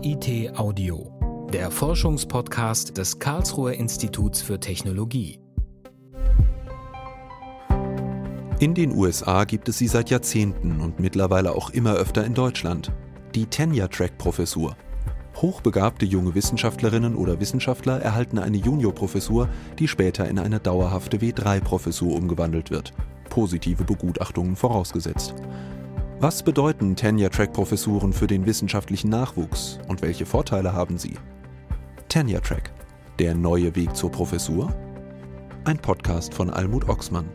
KIT Audio, der Forschungspodcast des Karlsruher Instituts für Technologie. In den USA gibt es sie seit Jahrzehnten und mittlerweile auch immer öfter in Deutschland. Die Tenure-Track-Professur. Hochbegabte junge Wissenschaftlerinnen oder Wissenschaftler erhalten eine Juniorprofessur, die später in eine dauerhafte W3-Professur umgewandelt wird. Positive Begutachtungen vorausgesetzt. Was bedeuten Tenure-Track-Professuren für den wissenschaftlichen Nachwuchs und welche Vorteile haben sie? Tenure-Track. Der neue Weg zur Professur? Ein Podcast von Almut Oxmann.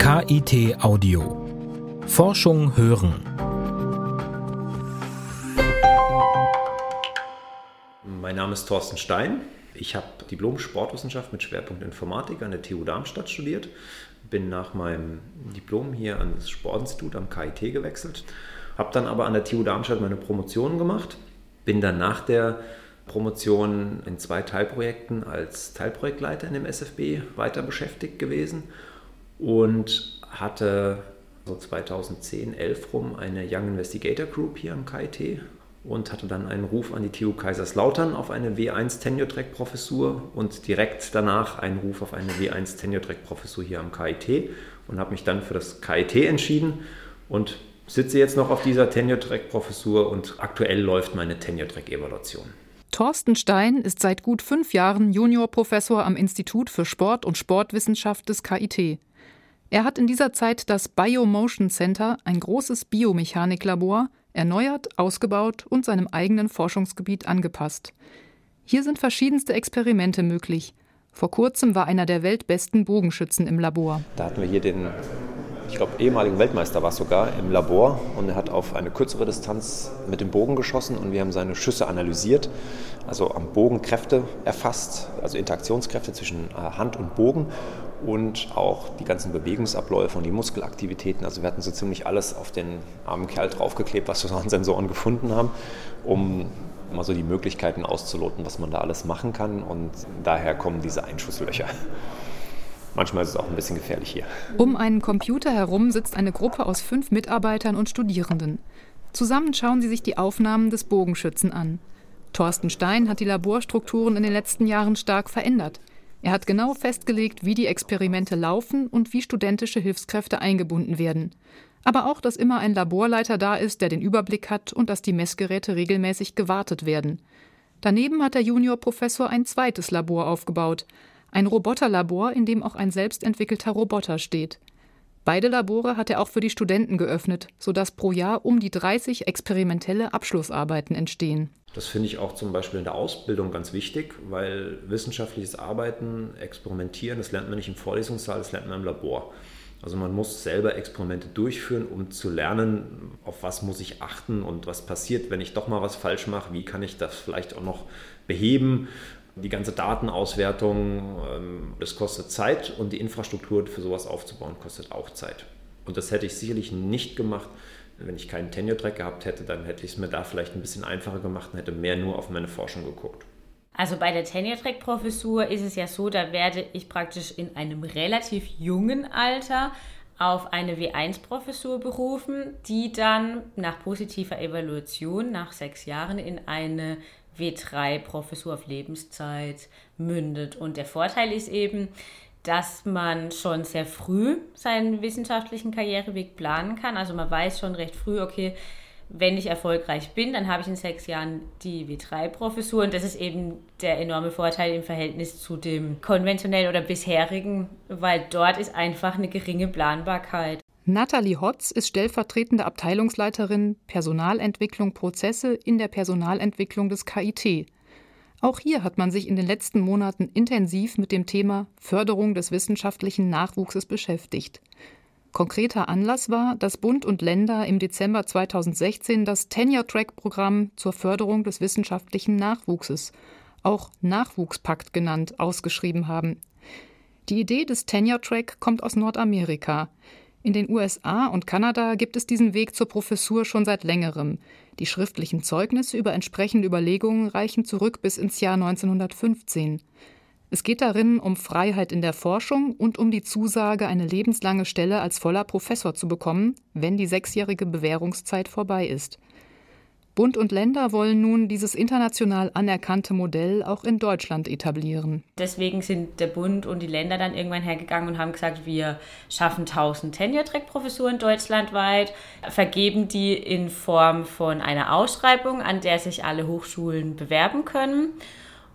KIT Audio. Forschung hören. Mein Name ist Thorsten Stein. Ich habe Diplom Sportwissenschaft mit Schwerpunkt Informatik an der TU Darmstadt studiert, bin nach meinem Diplom hier an das Sportinstitut am KIT gewechselt, habe dann aber an der TU Darmstadt meine Promotion gemacht, bin dann nach der Promotion in zwei Teilprojekten als Teilprojektleiter in dem SFB weiter beschäftigt gewesen und hatte so 2010, 11 rum eine Young Investigator Group hier am KIT und hatte dann einen Ruf an die TU Kaiserslautern auf eine W1 Tenure Track Professur und direkt danach einen Ruf auf eine W1 Tenure Track Professur hier am KIT und habe mich dann für das KIT entschieden und sitze jetzt noch auf dieser Tenure Track Professur und aktuell läuft meine Tenure Track Evaluation. Thorsten Stein ist seit gut fünf Jahren Juniorprofessor am Institut für Sport und Sportwissenschaft des KIT. Er hat in dieser Zeit das Biomotion Center, ein großes Biomechaniklabor, erneuert, ausgebaut und seinem eigenen Forschungsgebiet angepasst. Hier sind verschiedenste Experimente möglich. Vor kurzem war einer der weltbesten Bogenschützen im Labor. Da hatten wir hier den, ich glaube, ehemaligen Weltmeister war es sogar im Labor und er hat auf eine kürzere Distanz mit dem Bogen geschossen und wir haben seine Schüsse analysiert, also am Bogen Kräfte erfasst, also Interaktionskräfte zwischen äh, Hand und Bogen und auch die ganzen Bewegungsabläufe und die Muskelaktivitäten. Also wir hatten so ziemlich alles auf den armen Kerl draufgeklebt, was wir so an Sensoren gefunden haben, um mal so die Möglichkeiten auszuloten, was man da alles machen kann. Und daher kommen diese Einschusslöcher. Manchmal ist es auch ein bisschen gefährlich hier. Um einen Computer herum sitzt eine Gruppe aus fünf Mitarbeitern und Studierenden. Zusammen schauen sie sich die Aufnahmen des Bogenschützen an. Thorsten Stein hat die Laborstrukturen in den letzten Jahren stark verändert. Er hat genau festgelegt, wie die Experimente laufen und wie studentische Hilfskräfte eingebunden werden. Aber auch, dass immer ein Laborleiter da ist, der den Überblick hat und dass die Messgeräte regelmäßig gewartet werden. Daneben hat der Juniorprofessor ein zweites Labor aufgebaut. Ein Roboterlabor, in dem auch ein selbstentwickelter Roboter steht. Beide Labore hat er auch für die Studenten geöffnet, sodass pro Jahr um die 30 experimentelle Abschlussarbeiten entstehen. Das finde ich auch zum Beispiel in der Ausbildung ganz wichtig, weil wissenschaftliches Arbeiten, Experimentieren, das lernt man nicht im Vorlesungssaal, das lernt man im Labor. Also man muss selber Experimente durchführen, um zu lernen, auf was muss ich achten und was passiert, wenn ich doch mal was falsch mache, wie kann ich das vielleicht auch noch beheben die ganze Datenauswertung, ähm, das kostet Zeit und die Infrastruktur für sowas aufzubauen kostet auch Zeit. Und das hätte ich sicherlich nicht gemacht, wenn ich keinen Tenure-Track gehabt hätte, dann hätte ich es mir da vielleicht ein bisschen einfacher gemacht und hätte mehr nur auf meine Forschung geguckt. Also bei der Tenure-Track-Professur ist es ja so, da werde ich praktisch in einem relativ jungen Alter auf eine W1-Professur berufen, die dann nach positiver Evaluation nach sechs Jahren in eine W3-Professur auf Lebenszeit mündet. Und der Vorteil ist eben, dass man schon sehr früh seinen wissenschaftlichen Karriereweg planen kann. Also man weiß schon recht früh, okay, wenn ich erfolgreich bin, dann habe ich in sechs Jahren die W3-Professur und das ist eben der enorme Vorteil im Verhältnis zu dem konventionellen oder bisherigen, weil dort ist einfach eine geringe Planbarkeit. Nathalie Hotz ist stellvertretende Abteilungsleiterin Personalentwicklung Prozesse in der Personalentwicklung des KIT. Auch hier hat man sich in den letzten Monaten intensiv mit dem Thema Förderung des wissenschaftlichen Nachwuchses beschäftigt. Konkreter Anlass war, dass Bund und Länder im Dezember 2016 das Tenure-Track-Programm zur Förderung des wissenschaftlichen Nachwuchses, auch Nachwuchspakt genannt, ausgeschrieben haben. Die Idee des Tenure-Track kommt aus Nordamerika. In den USA und Kanada gibt es diesen Weg zur Professur schon seit längerem. Die schriftlichen Zeugnisse über entsprechende Überlegungen reichen zurück bis ins Jahr 1915. Es geht darin um Freiheit in der Forschung und um die Zusage, eine lebenslange Stelle als voller Professor zu bekommen, wenn die sechsjährige Bewährungszeit vorbei ist. Bund und Länder wollen nun dieses international anerkannte Modell auch in Deutschland etablieren. Deswegen sind der Bund und die Länder dann irgendwann hergegangen und haben gesagt, wir schaffen 1000 Tenure-Track-Professuren deutschlandweit, vergeben die in Form von einer Ausschreibung, an der sich alle Hochschulen bewerben können.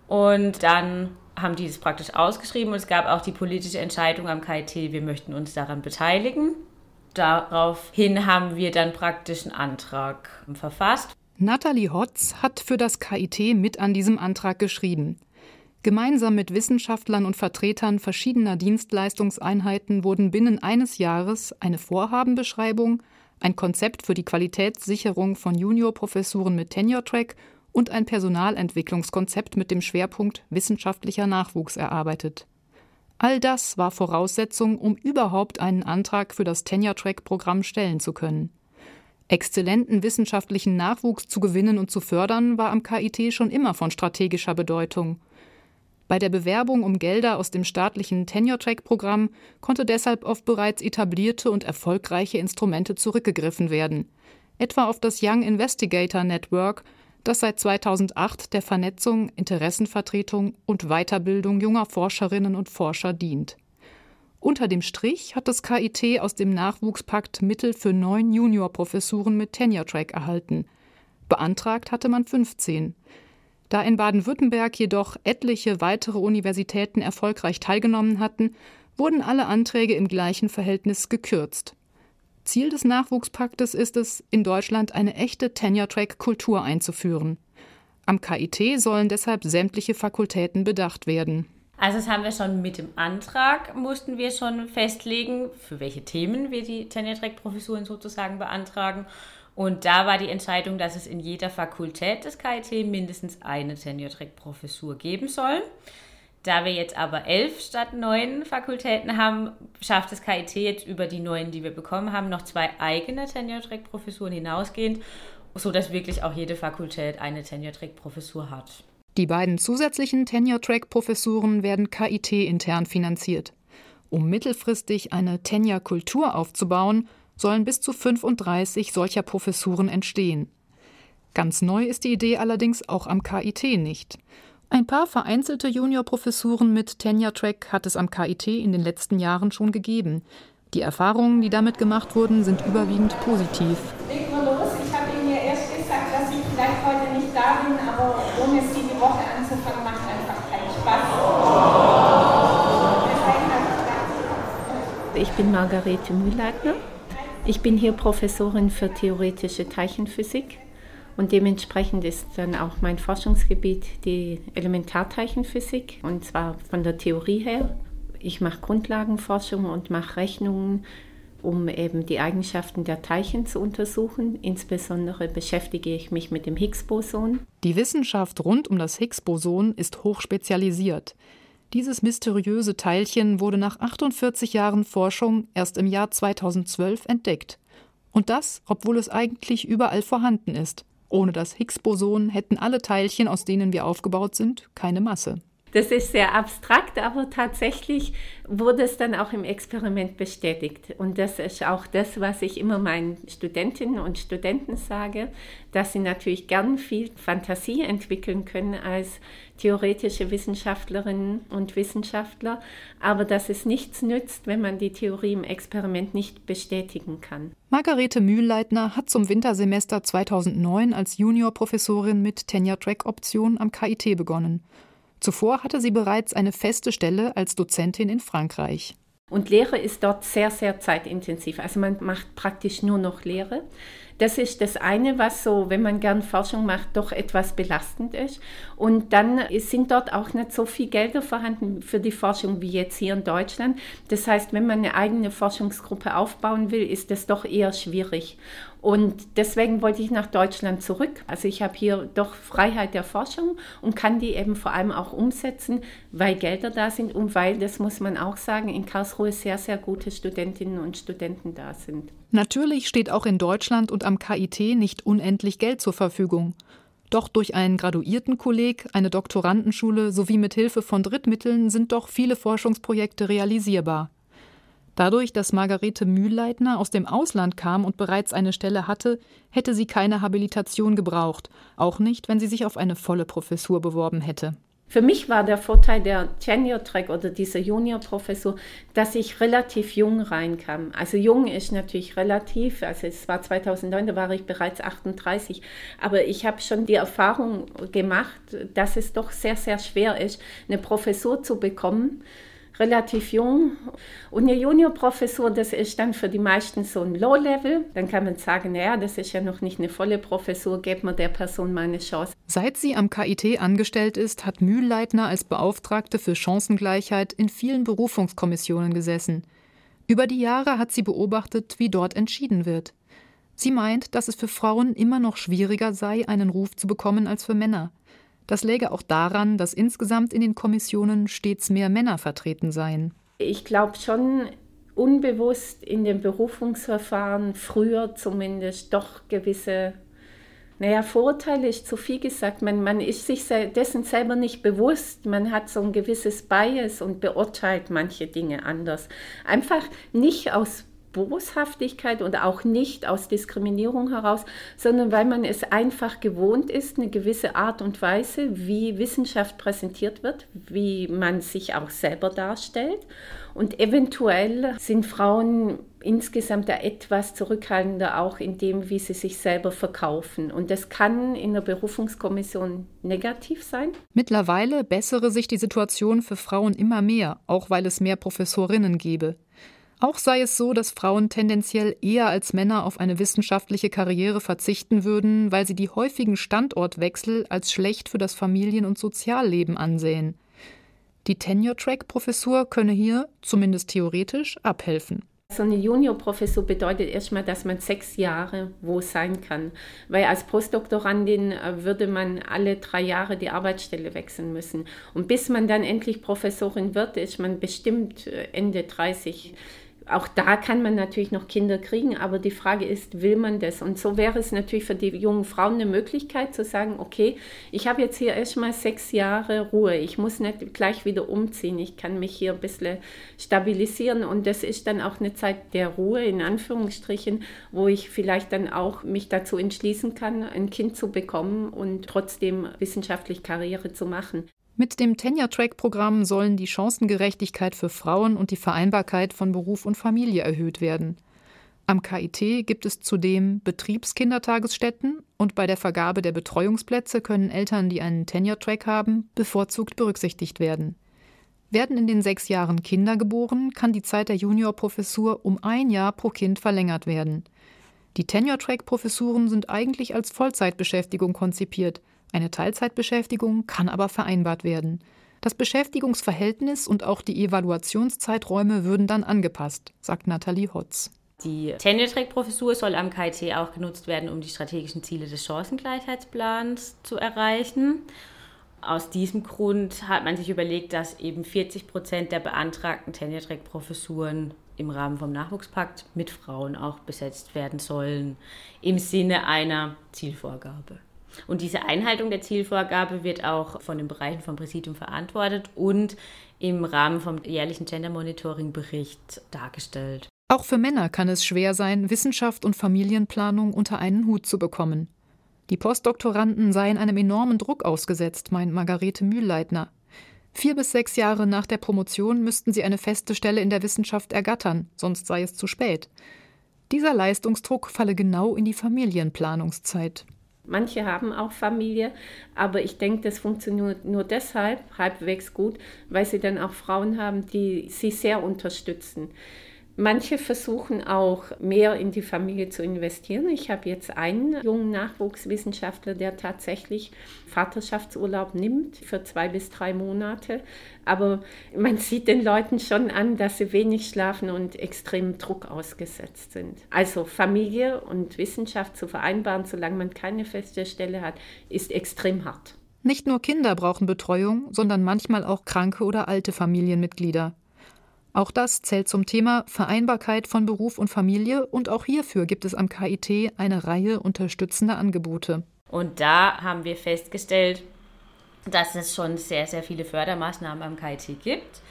Und dann haben die es praktisch ausgeschrieben und es gab auch die politische Entscheidung am KIT, wir möchten uns daran beteiligen. Daraufhin haben wir dann praktisch einen Antrag verfasst. Nathalie Hotz hat für das KIT mit an diesem Antrag geschrieben. Gemeinsam mit Wissenschaftlern und Vertretern verschiedener Dienstleistungseinheiten wurden binnen eines Jahres eine Vorhabenbeschreibung, ein Konzept für die Qualitätssicherung von Juniorprofessuren mit Tenure-Track und ein Personalentwicklungskonzept mit dem Schwerpunkt wissenschaftlicher Nachwuchs erarbeitet. All das war Voraussetzung, um überhaupt einen Antrag für das Tenure-Track-Programm stellen zu können. Exzellenten wissenschaftlichen Nachwuchs zu gewinnen und zu fördern, war am KIT schon immer von strategischer Bedeutung. Bei der Bewerbung um Gelder aus dem staatlichen Tenure-Track-Programm konnte deshalb auf bereits etablierte und erfolgreiche Instrumente zurückgegriffen werden, etwa auf das Young Investigator Network, das seit 2008 der Vernetzung, Interessenvertretung und Weiterbildung junger Forscherinnen und Forscher dient. Unter dem Strich hat das KIT aus dem Nachwuchspakt Mittel für neun Juniorprofessuren mit Tenure-Track erhalten. Beantragt hatte man 15. Da in Baden-Württemberg jedoch etliche weitere Universitäten erfolgreich teilgenommen hatten, wurden alle Anträge im gleichen Verhältnis gekürzt. Ziel des Nachwuchspaktes ist es, in Deutschland eine echte Tenure-Track-Kultur einzuführen. Am KIT sollen deshalb sämtliche Fakultäten bedacht werden. Also das haben wir schon mit dem Antrag, mussten wir schon festlegen, für welche Themen wir die Tenure-Track-Professuren sozusagen beantragen. Und da war die Entscheidung, dass es in jeder Fakultät des KIT mindestens eine Tenure-Track-Professur geben soll. Da wir jetzt aber elf statt neun Fakultäten haben, schafft das KIT jetzt über die neun, die wir bekommen haben, noch zwei eigene Tenure-Track-Professuren hinausgehend, sodass wirklich auch jede Fakultät eine Tenure-Track-Professur hat. Die beiden zusätzlichen Tenure-Track-Professuren werden KIT intern finanziert. Um mittelfristig eine Tenure-Kultur aufzubauen, sollen bis zu 35 solcher Professuren entstehen. Ganz neu ist die Idee allerdings auch am KIT nicht. Ein paar vereinzelte Juniorprofessuren mit Tenure-Track hat es am KIT in den letzten Jahren schon gegeben. Die Erfahrungen, die damit gemacht wurden, sind überwiegend positiv. Ich bin Margarete Mühlleitner. Ich bin hier Professorin für theoretische Teilchenphysik und dementsprechend ist dann auch mein Forschungsgebiet die Elementarteilchenphysik und zwar von der Theorie her. Ich mache Grundlagenforschung und mache Rechnungen, um eben die Eigenschaften der Teilchen zu untersuchen. Insbesondere beschäftige ich mich mit dem Higgs-Boson. Die Wissenschaft rund um das Higgs-Boson ist hochspezialisiert. Dieses mysteriöse Teilchen wurde nach 48 Jahren Forschung erst im Jahr 2012 entdeckt. Und das, obwohl es eigentlich überall vorhanden ist. Ohne das Higgs-Boson hätten alle Teilchen, aus denen wir aufgebaut sind, keine Masse. Das ist sehr abstrakt, aber tatsächlich wurde es dann auch im Experiment bestätigt. Und das ist auch das, was ich immer meinen Studentinnen und Studenten sage, dass sie natürlich gern viel Fantasie entwickeln können als theoretische Wissenschaftlerinnen und Wissenschaftler, aber dass es nichts nützt, wenn man die Theorie im Experiment nicht bestätigen kann. Margarete Mühlleitner hat zum Wintersemester 2009 als Juniorprofessorin mit Tenure-Track-Option am KIT begonnen. Zuvor hatte sie bereits eine feste Stelle als Dozentin in Frankreich. Und Lehre ist dort sehr, sehr zeitintensiv. Also man macht praktisch nur noch Lehre. Das ist das eine, was so, wenn man gern Forschung macht, doch etwas belastend ist. Und dann sind dort auch nicht so viel Gelder vorhanden für die Forschung wie jetzt hier in Deutschland. Das heißt, wenn man eine eigene Forschungsgruppe aufbauen will, ist das doch eher schwierig. Und deswegen wollte ich nach Deutschland zurück. Also ich habe hier doch Freiheit der Forschung und kann die eben vor allem auch umsetzen, weil Gelder da sind und weil, das muss man auch sagen, in Karlsruhe sehr, sehr gute Studentinnen und Studenten da sind. Natürlich steht auch in Deutschland und am KIT nicht unendlich Geld zur Verfügung. Doch durch einen Graduiertenkolleg, eine Doktorandenschule sowie mit Hilfe von Drittmitteln sind doch viele Forschungsprojekte realisierbar. Dadurch, dass Margarete Mühlleitner aus dem Ausland kam und bereits eine Stelle hatte, hätte sie keine Habilitation gebraucht, auch nicht, wenn sie sich auf eine volle Professur beworben hätte. Für mich war der Vorteil der Tenure-Track oder dieser Junior-Professur, dass ich relativ jung reinkam. Also jung ist natürlich relativ, also es war 2009, da war ich bereits 38, aber ich habe schon die Erfahrung gemacht, dass es doch sehr, sehr schwer ist, eine Professur zu bekommen relativ jung. Und eine Juniorprofessur, das ist dann für die meisten so ein Low-Level. Dann kann man sagen, naja, das ist ja noch nicht eine volle Professur, gebt man der Person mal eine Chance. Seit sie am KIT angestellt ist, hat Mühlleitner als Beauftragte für Chancengleichheit in vielen Berufungskommissionen gesessen. Über die Jahre hat sie beobachtet, wie dort entschieden wird. Sie meint, dass es für Frauen immer noch schwieriger sei, einen Ruf zu bekommen als für Männer. Das läge auch daran, dass insgesamt in den Kommissionen stets mehr Männer vertreten seien. Ich glaube schon, unbewusst in den Berufungsverfahren früher zumindest doch gewisse, naja, Vorurteile ist zu viel gesagt. Man, man ist sich dessen selber nicht bewusst. Man hat so ein gewisses Bias und beurteilt manche Dinge anders. Einfach nicht aus Boshaftigkeit und auch nicht aus Diskriminierung heraus, sondern weil man es einfach gewohnt ist, eine gewisse Art und Weise, wie Wissenschaft präsentiert wird, wie man sich auch selber darstellt. Und eventuell sind Frauen insgesamt da etwas zurückhaltender auch in dem, wie sie sich selber verkaufen. Und das kann in der Berufungskommission negativ sein. Mittlerweile bessere sich die Situation für Frauen immer mehr, auch weil es mehr Professorinnen gebe. Auch sei es so, dass Frauen tendenziell eher als Männer auf eine wissenschaftliche Karriere verzichten würden, weil sie die häufigen Standortwechsel als schlecht für das Familien- und Sozialleben ansehen. Die Tenure-Track-Professur könne hier, zumindest theoretisch, abhelfen. So eine Juniorprofessur bedeutet erstmal, dass man sechs Jahre wo sein kann. Weil als Postdoktorandin äh, würde man alle drei Jahre die Arbeitsstelle wechseln müssen. Und bis man dann endlich Professorin wird, ist man bestimmt äh, Ende 30 auch da kann man natürlich noch Kinder kriegen, aber die Frage ist, will man das? Und so wäre es natürlich für die jungen Frauen eine Möglichkeit zu sagen, okay, ich habe jetzt hier erstmal sechs Jahre Ruhe, ich muss nicht gleich wieder umziehen, ich kann mich hier ein bisschen stabilisieren und das ist dann auch eine Zeit der Ruhe, in Anführungsstrichen, wo ich vielleicht dann auch mich dazu entschließen kann, ein Kind zu bekommen und trotzdem wissenschaftlich Karriere zu machen. Mit dem Tenure-Track-Programm sollen die Chancengerechtigkeit für Frauen und die Vereinbarkeit von Beruf und Familie erhöht werden. Am KIT gibt es zudem Betriebskindertagesstätten und bei der Vergabe der Betreuungsplätze können Eltern, die einen Tenure-Track haben, bevorzugt berücksichtigt werden. Werden in den sechs Jahren Kinder geboren, kann die Zeit der Juniorprofessur um ein Jahr pro Kind verlängert werden. Die Tenure-Track-Professuren sind eigentlich als Vollzeitbeschäftigung konzipiert, eine Teilzeitbeschäftigung kann aber vereinbart werden. Das Beschäftigungsverhältnis und auch die Evaluationszeiträume würden dann angepasst, sagt Nathalie Hotz. Die Tenure-Track-Professur soll am KIT auch genutzt werden, um die strategischen Ziele des Chancengleichheitsplans zu erreichen. Aus diesem Grund hat man sich überlegt, dass eben 40 Prozent der beantragten Tenure-Track-Professuren im Rahmen vom Nachwuchspakt mit Frauen auch besetzt werden sollen, im Sinne einer Zielvorgabe. Und diese Einhaltung der Zielvorgabe wird auch von den Bereichen vom Präsidium verantwortet und im Rahmen vom jährlichen Gender Monitoring Bericht dargestellt. Auch für Männer kann es schwer sein, Wissenschaft und Familienplanung unter einen Hut zu bekommen. Die Postdoktoranden seien einem enormen Druck ausgesetzt, meint Margarete Mühlleitner. Vier bis sechs Jahre nach der Promotion müssten sie eine feste Stelle in der Wissenschaft ergattern, sonst sei es zu spät. Dieser Leistungsdruck falle genau in die Familienplanungszeit. Manche haben auch Familie, aber ich denke, das funktioniert nur deshalb halbwegs gut, weil sie dann auch Frauen haben, die sie sehr unterstützen. Manche versuchen auch mehr in die Familie zu investieren. Ich habe jetzt einen jungen Nachwuchswissenschaftler, der tatsächlich Vaterschaftsurlaub nimmt für zwei bis drei Monate. Aber man sieht den Leuten schon an, dass sie wenig schlafen und extrem Druck ausgesetzt sind. Also Familie und Wissenschaft zu vereinbaren, solange man keine feste Stelle hat, ist extrem hart. Nicht nur Kinder brauchen Betreuung, sondern manchmal auch kranke oder alte Familienmitglieder. Auch das zählt zum Thema Vereinbarkeit von Beruf und Familie und auch hierfür gibt es am KIT eine Reihe unterstützender Angebote. Und da haben wir festgestellt, dass es schon sehr, sehr viele Fördermaßnahmen am KIT gibt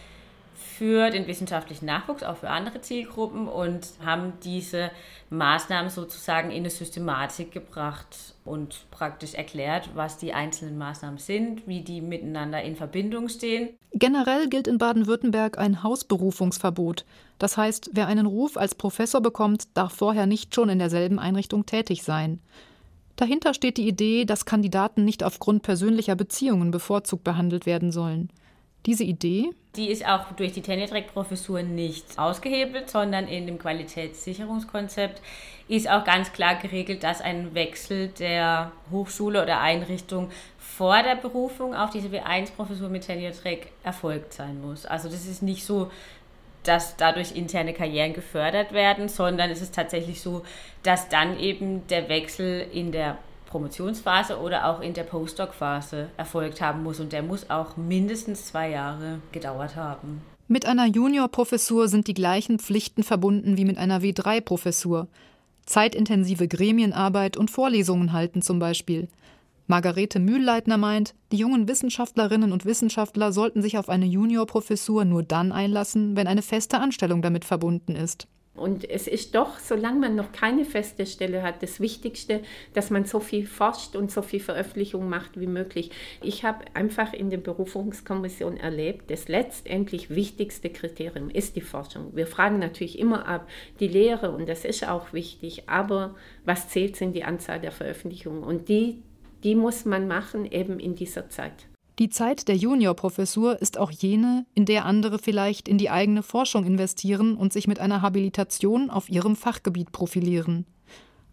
für den wissenschaftlichen Nachwuchs, auch für andere Zielgruppen und haben diese Maßnahmen sozusagen in eine Systematik gebracht und praktisch erklärt, was die einzelnen Maßnahmen sind, wie die miteinander in Verbindung stehen. Generell gilt in Baden-Württemberg ein Hausberufungsverbot. Das heißt, wer einen Ruf als Professor bekommt, darf vorher nicht schon in derselben Einrichtung tätig sein. Dahinter steht die Idee, dass Kandidaten nicht aufgrund persönlicher Beziehungen bevorzugt behandelt werden sollen. Diese Idee, die ist auch durch die Tenure-Track-Professur nicht ausgehebelt, sondern in dem Qualitätssicherungskonzept ist auch ganz klar geregelt, dass ein Wechsel der Hochschule oder Einrichtung vor der Berufung auf diese W1-Professur mit Tenure-Track erfolgt sein muss. Also das ist nicht so, dass dadurch interne Karrieren gefördert werden, sondern es ist tatsächlich so, dass dann eben der Wechsel in der Promotionsphase oder auch in der Postdoc-Phase erfolgt haben muss. Und der muss auch mindestens zwei Jahre gedauert haben. Mit einer Juniorprofessur sind die gleichen Pflichten verbunden wie mit einer W3-Professur. Zeitintensive Gremienarbeit und Vorlesungen halten zum Beispiel. Margarete Mühlleitner meint, die jungen Wissenschaftlerinnen und Wissenschaftler sollten sich auf eine Juniorprofessur nur dann einlassen, wenn eine feste Anstellung damit verbunden ist. Und es ist doch, solange man noch keine feste Stelle hat, das Wichtigste, dass man so viel forscht und so viel Veröffentlichung macht wie möglich. Ich habe einfach in der Berufungskommission erlebt, das letztendlich wichtigste Kriterium ist die Forschung. Wir fragen natürlich immer ab die Lehre und das ist auch wichtig, aber was zählt, sind die Anzahl der Veröffentlichungen und die, die muss man machen eben in dieser Zeit. Die Zeit der Juniorprofessur ist auch jene, in der andere vielleicht in die eigene Forschung investieren und sich mit einer Habilitation auf ihrem Fachgebiet profilieren.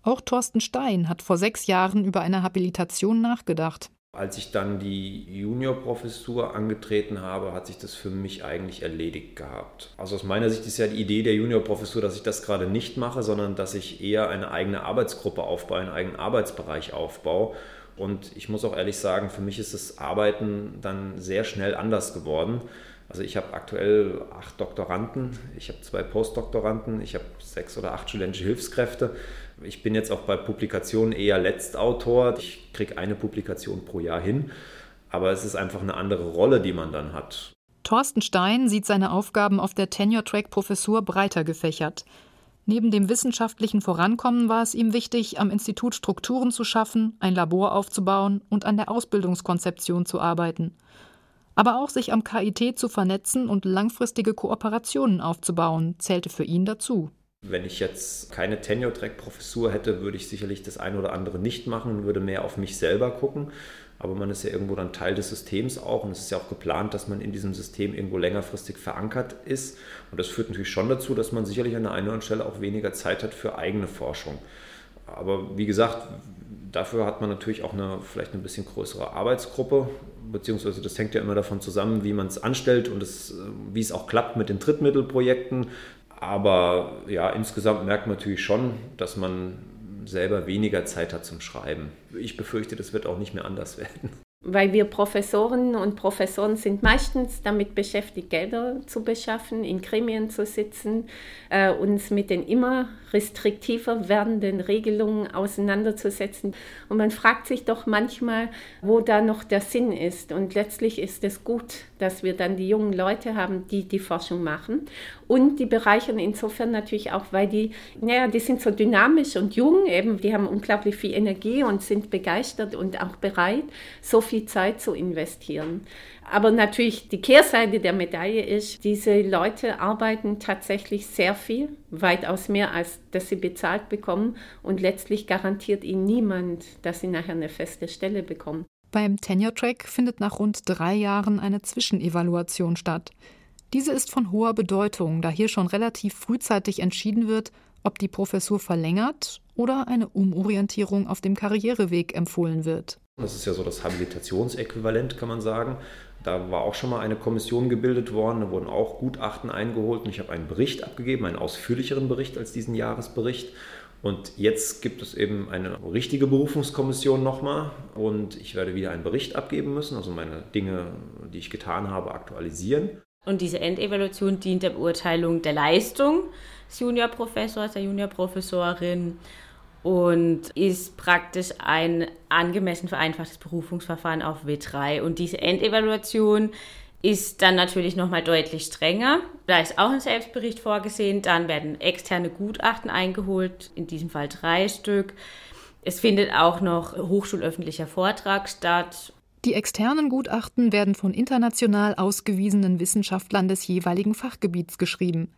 Auch Thorsten Stein hat vor sechs Jahren über eine Habilitation nachgedacht. Als ich dann die Juniorprofessur angetreten habe, hat sich das für mich eigentlich erledigt gehabt. Also aus meiner Sicht ist ja die Idee der Juniorprofessur, dass ich das gerade nicht mache, sondern dass ich eher eine eigene Arbeitsgruppe aufbaue, einen eigenen Arbeitsbereich aufbaue und ich muss auch ehrlich sagen, für mich ist das Arbeiten dann sehr schnell anders geworden. Also ich habe aktuell acht Doktoranden, ich habe zwei Postdoktoranden, ich habe sechs oder acht studentische Hilfskräfte. Ich bin jetzt auch bei Publikationen eher Letztautor. Ich kriege eine Publikation pro Jahr hin, aber es ist einfach eine andere Rolle, die man dann hat. Thorsten Stein sieht seine Aufgaben auf der Tenure-Track-Professur breiter gefächert. Neben dem wissenschaftlichen Vorankommen war es ihm wichtig, am Institut Strukturen zu schaffen, ein Labor aufzubauen und an der Ausbildungskonzeption zu arbeiten. Aber auch sich am KIT zu vernetzen und langfristige Kooperationen aufzubauen, zählte für ihn dazu. Wenn ich jetzt keine Tenure-Track-Professur hätte, würde ich sicherlich das eine oder andere nicht machen und würde mehr auf mich selber gucken aber man ist ja irgendwo dann Teil des Systems auch und es ist ja auch geplant, dass man in diesem System irgendwo längerfristig verankert ist. Und das führt natürlich schon dazu, dass man sicherlich an der einen oder anderen Stelle auch weniger Zeit hat für eigene Forschung. Aber wie gesagt, dafür hat man natürlich auch eine vielleicht ein bisschen größere Arbeitsgruppe, beziehungsweise das hängt ja immer davon zusammen, wie man es anstellt und das, wie es auch klappt mit den Drittmittelprojekten. Aber ja, insgesamt merkt man natürlich schon, dass man selber weniger Zeit hat zum Schreiben. Ich befürchte, das wird auch nicht mehr anders werden weil wir Professorinnen und Professoren sind meistens damit beschäftigt, Gelder zu beschaffen, in Gremien zu sitzen, äh, uns mit den immer restriktiver werdenden Regelungen auseinanderzusetzen. Und man fragt sich doch manchmal, wo da noch der Sinn ist. Und letztlich ist es gut, dass wir dann die jungen Leute haben, die die Forschung machen. Und die bereichern insofern natürlich auch, weil die, naja, die sind so dynamisch und jung, eben, die haben unglaublich viel Energie und sind begeistert und auch bereit, so viel viel Zeit zu investieren. Aber natürlich die Kehrseite der Medaille ist, diese Leute arbeiten tatsächlich sehr viel, weitaus mehr, als dass sie bezahlt bekommen. Und letztlich garantiert ihnen niemand, dass sie nachher eine feste Stelle bekommen. Beim Tenure Track findet nach rund drei Jahren eine Zwischenevaluation statt. Diese ist von hoher Bedeutung, da hier schon relativ frühzeitig entschieden wird, ob die Professur verlängert oder eine Umorientierung auf dem Karriereweg empfohlen wird. Das ist ja so das Habilitationsäquivalent, kann man sagen. Da war auch schon mal eine Kommission gebildet worden, da wurden auch Gutachten eingeholt und ich habe einen Bericht abgegeben, einen ausführlicheren Bericht als diesen Jahresbericht. Und jetzt gibt es eben eine richtige Berufungskommission nochmal und ich werde wieder einen Bericht abgeben müssen, also meine Dinge, die ich getan habe, aktualisieren. Und diese Endevaluation dient der Beurteilung der Leistung des Juniorprofessors, der Juniorprofessorin und ist praktisch ein angemessen vereinfachtes Berufungsverfahren auf W3. Und diese Endevaluation ist dann natürlich nochmal deutlich strenger. Da ist auch ein Selbstbericht vorgesehen. Dann werden externe Gutachten eingeholt, in diesem Fall drei Stück. Es findet auch noch hochschulöffentlicher Vortrag statt. Die externen Gutachten werden von international ausgewiesenen Wissenschaftlern des jeweiligen Fachgebiets geschrieben.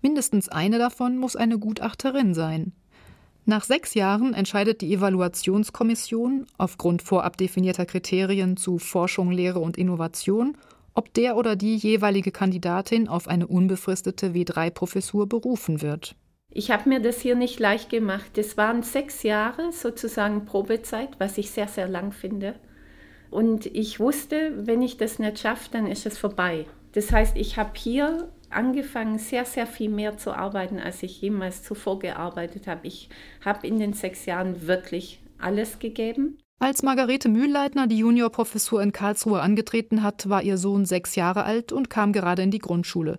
Mindestens eine davon muss eine Gutachterin sein. Nach sechs Jahren entscheidet die Evaluationskommission aufgrund vorab definierter Kriterien zu Forschung, Lehre und Innovation, ob der oder die jeweilige Kandidatin auf eine unbefristete W3-Professur berufen wird. Ich habe mir das hier nicht leicht gemacht. Es waren sechs Jahre sozusagen Probezeit, was ich sehr, sehr lang finde. Und ich wusste, wenn ich das nicht schaffe, dann ist es vorbei. Das heißt, ich habe hier angefangen, sehr, sehr viel mehr zu arbeiten, als ich jemals zuvor gearbeitet habe. Ich habe in den sechs Jahren wirklich alles gegeben. Als Margarete Mühlleitner die Juniorprofessur in Karlsruhe angetreten hat, war ihr Sohn sechs Jahre alt und kam gerade in die Grundschule.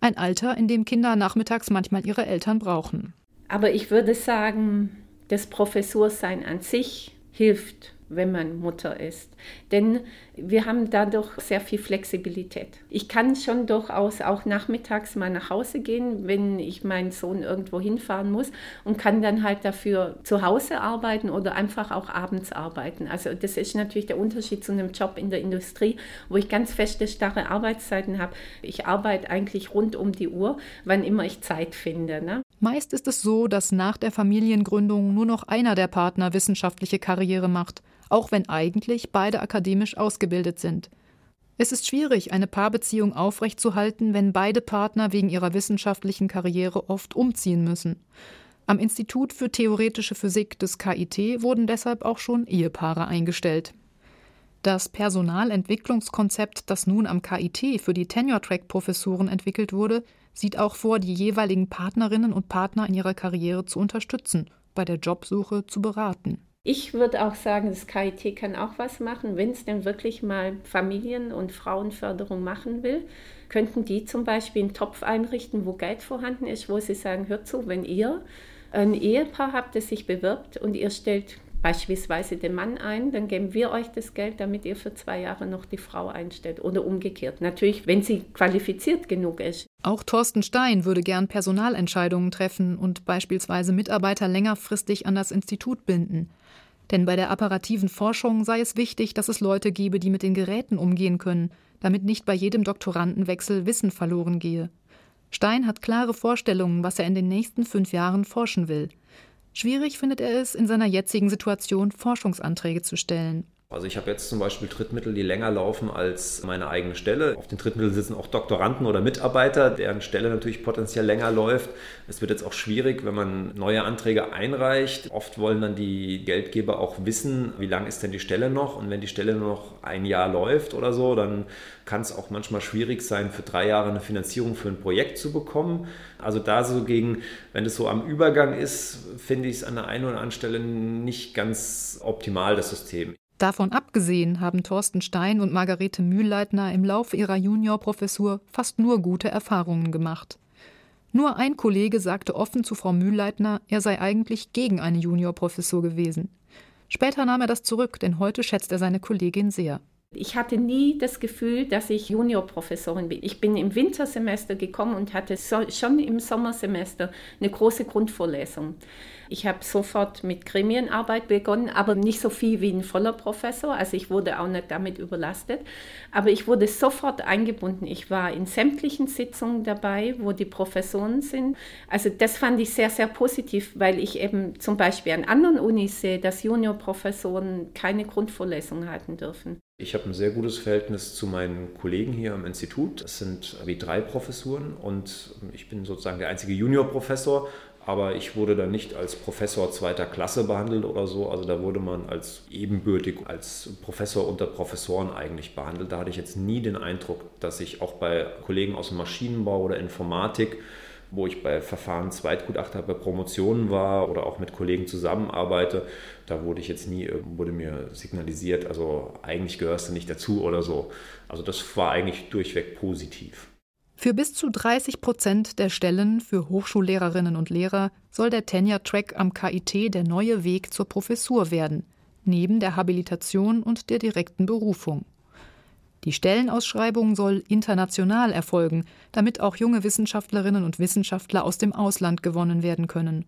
Ein Alter, in dem Kinder nachmittags manchmal ihre Eltern brauchen. Aber ich würde sagen, das Professursein an sich hilft wenn man Mutter ist. Denn wir haben dadurch sehr viel Flexibilität. Ich kann schon durchaus auch nachmittags mal nach Hause gehen, wenn ich meinen Sohn irgendwo hinfahren muss und kann dann halt dafür zu Hause arbeiten oder einfach auch abends arbeiten. Also das ist natürlich der Unterschied zu einem Job in der Industrie, wo ich ganz feste, starre Arbeitszeiten habe. Ich arbeite eigentlich rund um die Uhr, wann immer ich Zeit finde. Ne? Meist ist es so, dass nach der Familiengründung nur noch einer der Partner wissenschaftliche Karriere macht auch wenn eigentlich beide akademisch ausgebildet sind. Es ist schwierig, eine Paarbeziehung aufrechtzuerhalten, wenn beide Partner wegen ihrer wissenschaftlichen Karriere oft umziehen müssen. Am Institut für theoretische Physik des KIT wurden deshalb auch schon Ehepaare eingestellt. Das Personalentwicklungskonzept, das nun am KIT für die Tenure-Track-Professuren entwickelt wurde, sieht auch vor, die jeweiligen Partnerinnen und Partner in ihrer Karriere zu unterstützen, bei der Jobsuche zu beraten. Ich würde auch sagen, das KIT kann auch was machen, wenn es denn wirklich mal Familien- und Frauenförderung machen will. Könnten die zum Beispiel einen Topf einrichten, wo Geld vorhanden ist, wo sie sagen, hört zu, wenn ihr ein Ehepaar habt, das sich bewirbt und ihr stellt beispielsweise den Mann ein, dann geben wir euch das Geld, damit ihr für zwei Jahre noch die Frau einstellt oder umgekehrt. Natürlich, wenn sie qualifiziert genug ist. Auch Thorsten Stein würde gern Personalentscheidungen treffen und beispielsweise Mitarbeiter längerfristig an das Institut binden. Denn bei der apparativen Forschung sei es wichtig, dass es Leute gebe, die mit den Geräten umgehen können, damit nicht bei jedem Doktorandenwechsel Wissen verloren gehe. Stein hat klare Vorstellungen, was er in den nächsten fünf Jahren forschen will. Schwierig findet er es, in seiner jetzigen Situation Forschungsanträge zu stellen. Also ich habe jetzt zum Beispiel Trittmittel, die länger laufen als meine eigene Stelle. Auf den Trittmitteln sitzen auch Doktoranden oder Mitarbeiter, deren Stelle natürlich potenziell länger läuft. Es wird jetzt auch schwierig, wenn man neue Anträge einreicht. Oft wollen dann die Geldgeber auch wissen, wie lang ist denn die Stelle noch. Und wenn die Stelle nur noch ein Jahr läuft oder so, dann kann es auch manchmal schwierig sein, für drei Jahre eine Finanzierung für ein Projekt zu bekommen. Also da so gegen, wenn es so am Übergang ist, finde ich es an der einen oder anderen Stelle nicht ganz optimal, das System. Davon abgesehen haben Thorsten Stein und Margarete Mühlleitner im Laufe ihrer Juniorprofessur fast nur gute Erfahrungen gemacht. Nur ein Kollege sagte offen zu Frau Mühlleitner, er sei eigentlich gegen eine Juniorprofessur gewesen. Später nahm er das zurück, denn heute schätzt er seine Kollegin sehr. Ich hatte nie das Gefühl, dass ich Juniorprofessorin bin. Ich bin im Wintersemester gekommen und hatte so, schon im Sommersemester eine große Grundvorlesung. Ich habe sofort mit Gremienarbeit begonnen, aber nicht so viel wie ein voller Professor. Also ich wurde auch nicht damit überlastet. Aber ich wurde sofort eingebunden. Ich war in sämtlichen Sitzungen dabei, wo die Professoren sind. Also das fand ich sehr, sehr positiv, weil ich eben zum Beispiel an anderen Unis sehe, dass Juniorprofessoren keine Grundvorlesung halten dürfen. Ich habe ein sehr gutes Verhältnis zu meinen Kollegen hier am Institut. Es sind wie drei Professuren und ich bin sozusagen der einzige Juniorprofessor aber ich wurde dann nicht als Professor zweiter Klasse behandelt oder so. Also da wurde man als ebenbürtig, als Professor unter Professoren eigentlich behandelt. Da hatte ich jetzt nie den Eindruck, dass ich auch bei Kollegen aus dem Maschinenbau oder Informatik, wo ich bei Verfahren Zweitgutachter bei Promotionen war oder auch mit Kollegen zusammenarbeite, da wurde ich jetzt nie, wurde mir signalisiert, also eigentlich gehörst du nicht dazu oder so. Also das war eigentlich durchweg positiv. Für bis zu 30 Prozent der Stellen für Hochschullehrerinnen und Lehrer soll der Tenure-Track am KIT der neue Weg zur Professur werden, neben der Habilitation und der direkten Berufung. Die Stellenausschreibung soll international erfolgen, damit auch junge Wissenschaftlerinnen und Wissenschaftler aus dem Ausland gewonnen werden können.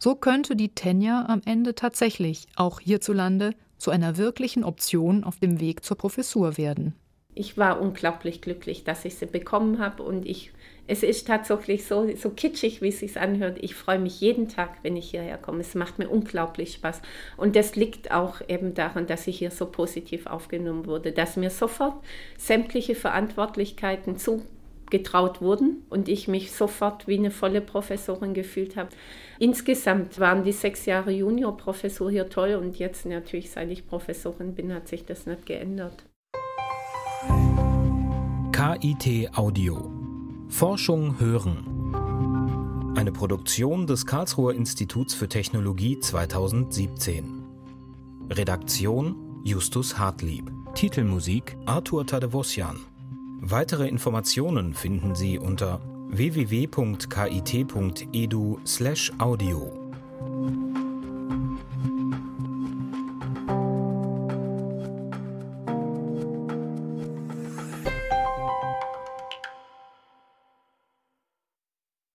So könnte die Tenja am Ende tatsächlich auch hierzulande zu einer wirklichen Option auf dem Weg zur Professur werden. Ich war unglaublich glücklich, dass ich sie bekommen habe und ich, es ist tatsächlich so, so kitschig, wie es sich anhört. Ich freue mich jeden Tag, wenn ich hierher komme. Es macht mir unglaublich Spaß. Und das liegt auch eben daran, dass ich hier so positiv aufgenommen wurde, dass mir sofort sämtliche Verantwortlichkeiten zu getraut wurden und ich mich sofort wie eine volle Professorin gefühlt habe. Insgesamt waren die sechs Jahre Juniorprofessur hier toll und jetzt natürlich, seit ich Professorin bin, hat sich das nicht geändert. KIT Audio Forschung hören. Eine Produktion des Karlsruher Instituts für Technologie 2017. Redaktion Justus Hartlieb. Titelmusik Arthur Tadevosjan. Weitere Informationen finden Sie unter www.kit.edu/audio.